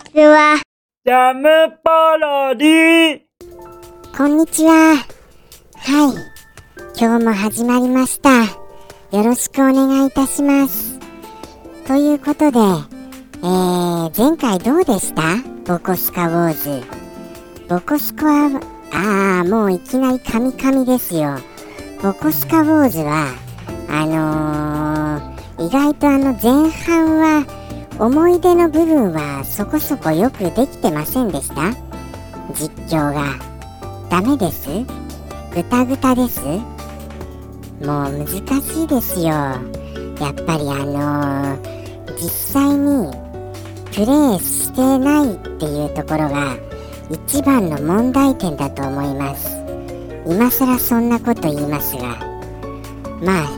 ちは。ジャムパロディこんにちは。はい。今日も始まりました。よろしくお願いいたします。ということで、えー、前回どうでした？ボコスカウォーズ。ボコスカは、あー、もういきなりカミカミですよ。ボコスカウォーズは、あのー、意外とあの前半は、思い出の部分はそこそこよくできてませんでした？実況が。ダメです？ぐたぐたです？もう難しいですよ。やっぱりあのー実際にプレイしてないっていうところが一番の問題点だと思います。今更そんなこと言いますが。まあ、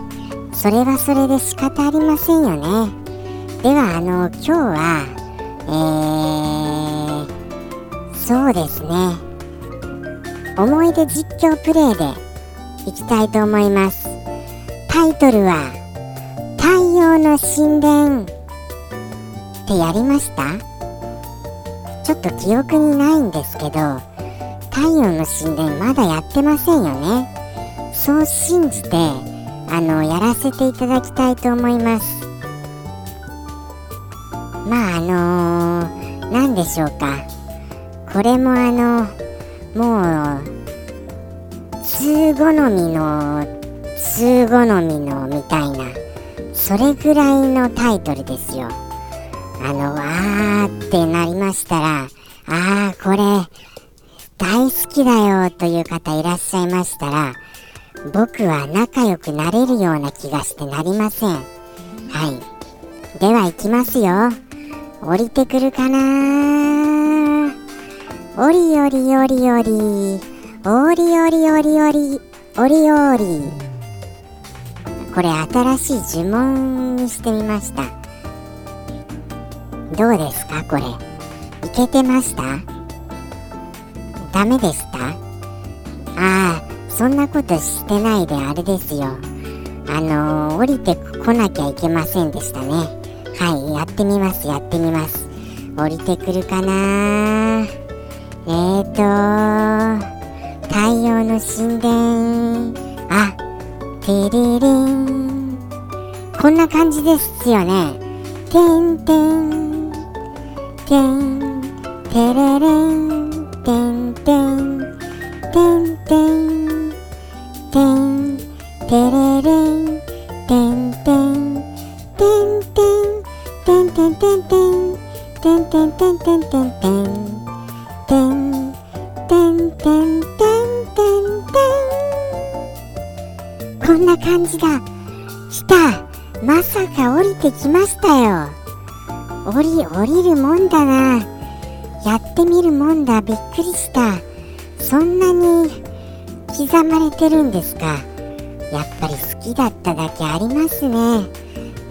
それはそれで仕方ありませんよね。では、あの、今日は、えー、そうですね。思い出実況プレイでいきたいと思います。タイトルは、太陽の神殿ってやりました？ちょっと記憶にないんですけど、太陽の神殿まだやってませんよね。そう信じて、あの、やらせていただきたいと思います。まあ、あのー、なんでしょうか。これもあの、もう、通好みの、通好みのみたいな、それぐらいのタイトルですよ。あの、あーってなりましたら、あー、これ、大好きだよという方いらっしゃいましたら、僕は仲良くなれるような気がしてなりません。はい。では行きますよ。降りてくるかな?おりおりおりおり。おりおりおりおり。おりおり。これ新しい呪文にしてみました。どうですかこれ？いけてました？ダメでしたああ、そんなことしてないであれですよ。あのー、降りてこなきゃいけませんでしたね。はい、やってみます、やってみます。降りてくるかな？えーと、太陽の神殿。あ、てれれん。こんな感じですよね。てんてん、てん、てれれん、てんてん、てんてん、てん、てれれん、てんてんてんてんてんてん、てん、てん、てんてんこんな感じだ。来た。まさか降りてきましたよ。降り、降りるもんだな。やってみるもんだ。びっくりした。そんなに刻まれてるんですか。やっぱり好きだっただけありますね。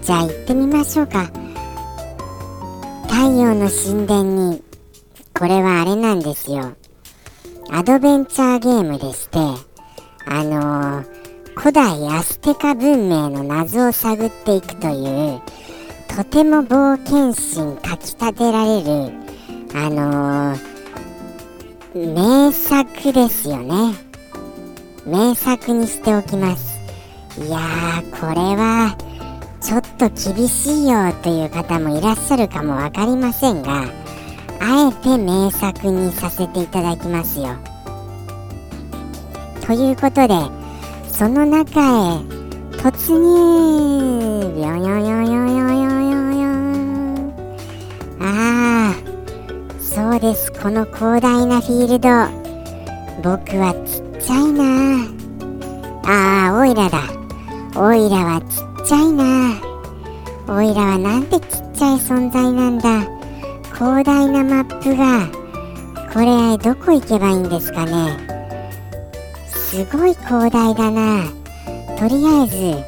じゃあ行ってみましょうか。太陽の神殿に、これはあれなんですよ。アドベンチャーゲームでして、あのー古代アステカ文明の謎を探っていくというとても冒険心かきたてられるあのー、名作ですよね名作にしておきますいやーこれはちょっと厳しいよという方もいらっしゃるかも分かりませんがあえて名作にさせていただきますよ。ということでその中へ突入。ビョンヨンヨンヨンヨンヨンヨンヨンああそうです。この広大なフィールド。僕はちっちゃいな。ああオイラだ。オイラはちっちゃいなオイラはなんてちっちゃい存在なんだ広大なマップがこれどこ行けばいいんですかねすごい広大だな。とりあえず、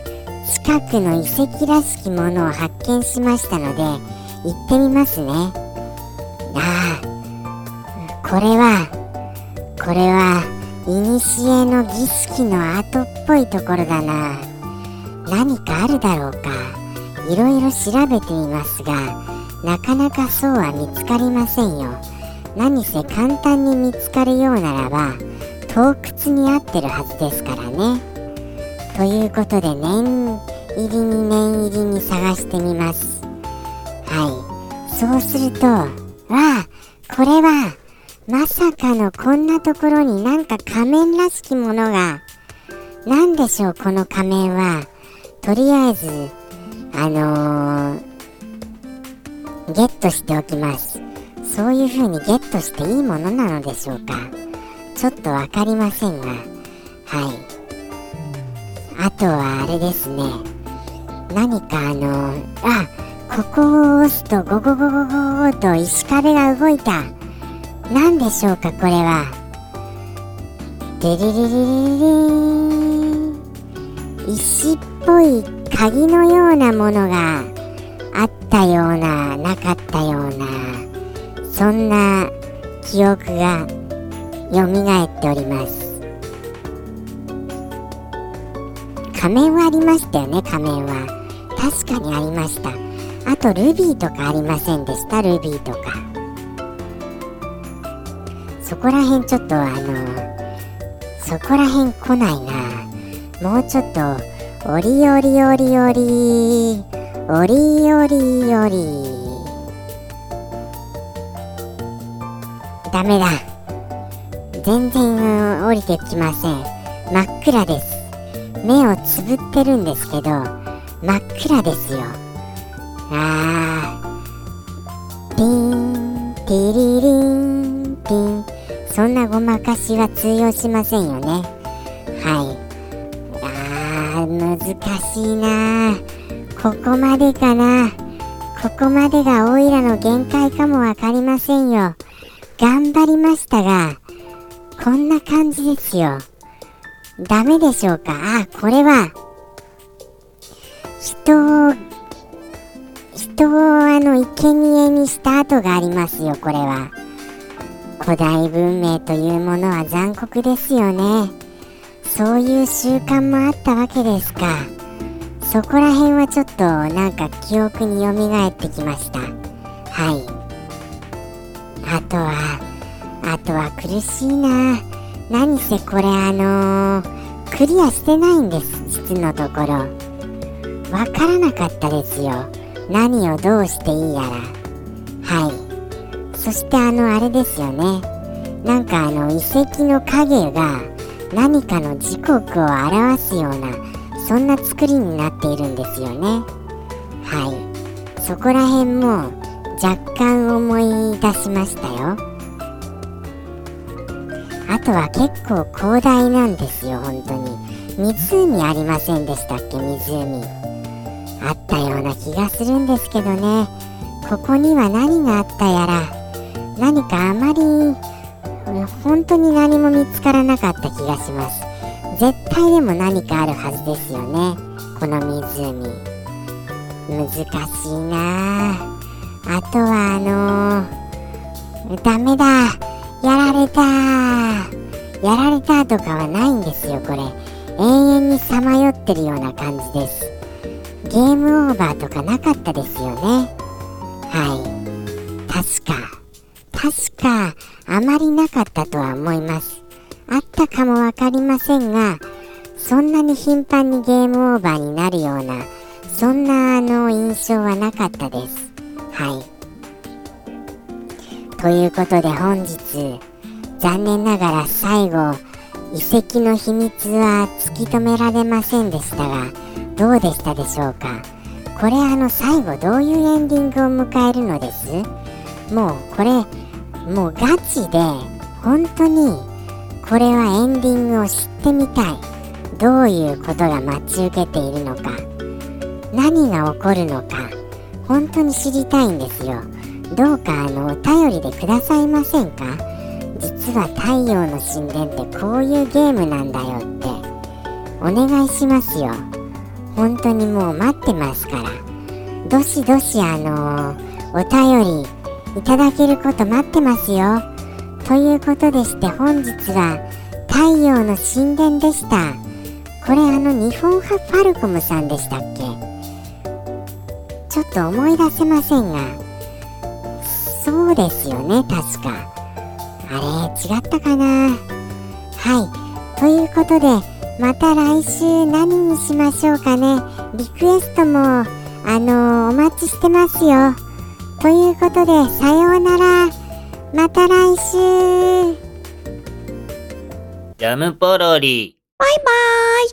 近くの遺跡らしきものを発見しましたので、行ってみますね。ああ、これは、これは、古の儀式の後っぽいところだな。何かあるだろうか。いろいろ調べてみますが、なかなかそうは見つかりませんよ。何せ簡単に見つかるようならば洞窟に合ってるはずですからね。ということで念入りに念入りに探してみます。はい。そうするとわあこれはまさかのこんなところになんか仮面らしきものが。何でしょうこの仮面は。とりあえずあのー、ゲットしておきます。そういう風にゲットしていいものなのでしょうか。ちょっと分かりませんが。はい。あとはあれですね。何かあのあここを押すとゴゴゴゴゴゴと石壁が動いた何でしょうかこれはデリリリリリリ石っぽい鍵のようなものがあったようななかったようなそんな記憶がよみがえっております。仮面はありましたよね仮面は。確かにありました。あとルビーとかありませんでしたルビーとか。そこら辺ちょっとあのそこら辺来ないな。もうちょっとおりおりおりおりおりおりおり。ダメだ。全然降りてきません。真っ暗です。目をつぶってるんですけど真っ暗ですよ。あー。ピンティリリンピン。そんなごまかしは通用しませんよね。はい。難しいな。ここまでかな。ここまでがオイラの限界かもわかりませんよ。頑張りましたがこんな感じですよ。ダメでしょうか？あこれは。人を人をあの生贄にした跡がありますよこれは。古代文明というものは残酷ですよね。そういう習慣もあったわけですか。そこら辺はちょっとなんか記憶によみがえってきました。はい。あとはあとは苦しいな。何せこれあのー、クリアしてないんです。実のところ。わからなかったですよ。何をどうしていいやら。はい。そしてあのあれですよね。なんかあの遺跡の影が何かの時刻を表すようなそんな作りになっているんですよね。はい。そこら辺も若干思い出しましたよ。あとは結構広大なんですよ本当に。湖ありませんでしたっけ湖。あったような気がするんですけどね。ここには何があったやら何かあまり本当に何も見つからなかった気がします。絶対でも何かあるはずですよね。この湖。難しいな。あとはあのー、ダメだ。やられた。やられたとかはないんですよこれ。永遠にさまよってるような感じです。ゲームオーバーとかなかったですよね。はい。確か。確かあまりなかったとは思います。あったかもわかりませんがそんなに頻繁にゲームオーバーになるようなそんなあの印象はなかったです。はい。ということで本日残念ながら最後遺跡の秘密は突き止められませんでしたがどうでしたでしょうか？これあの最後どういうエンディングを迎えるのです？もうこれもうガチで本当にこれはエンディングを知ってみたい。どういうことが待ち受けているのか。何が起こるのか。本当に知りたいんですよ。どうかあのお便りでくださいませんか。実は太陽の神殿ってこういうゲームなんだよって。お願いしますよ。本当にもう待ってますから。どしどしあのお便りいただけること待ってますよ。ということでして本日は太陽の神殿でした。これあの日本派ファルコムさんでしたっけ？ちょっと思い出せませんが。そうですよね確か。あれ違ったかな。はい。ということでまた来週何にしましょうかね。リクエストもあのお待ちしてますよ。ということでさようなら。また来週。ジャムポロリ。バイバーイ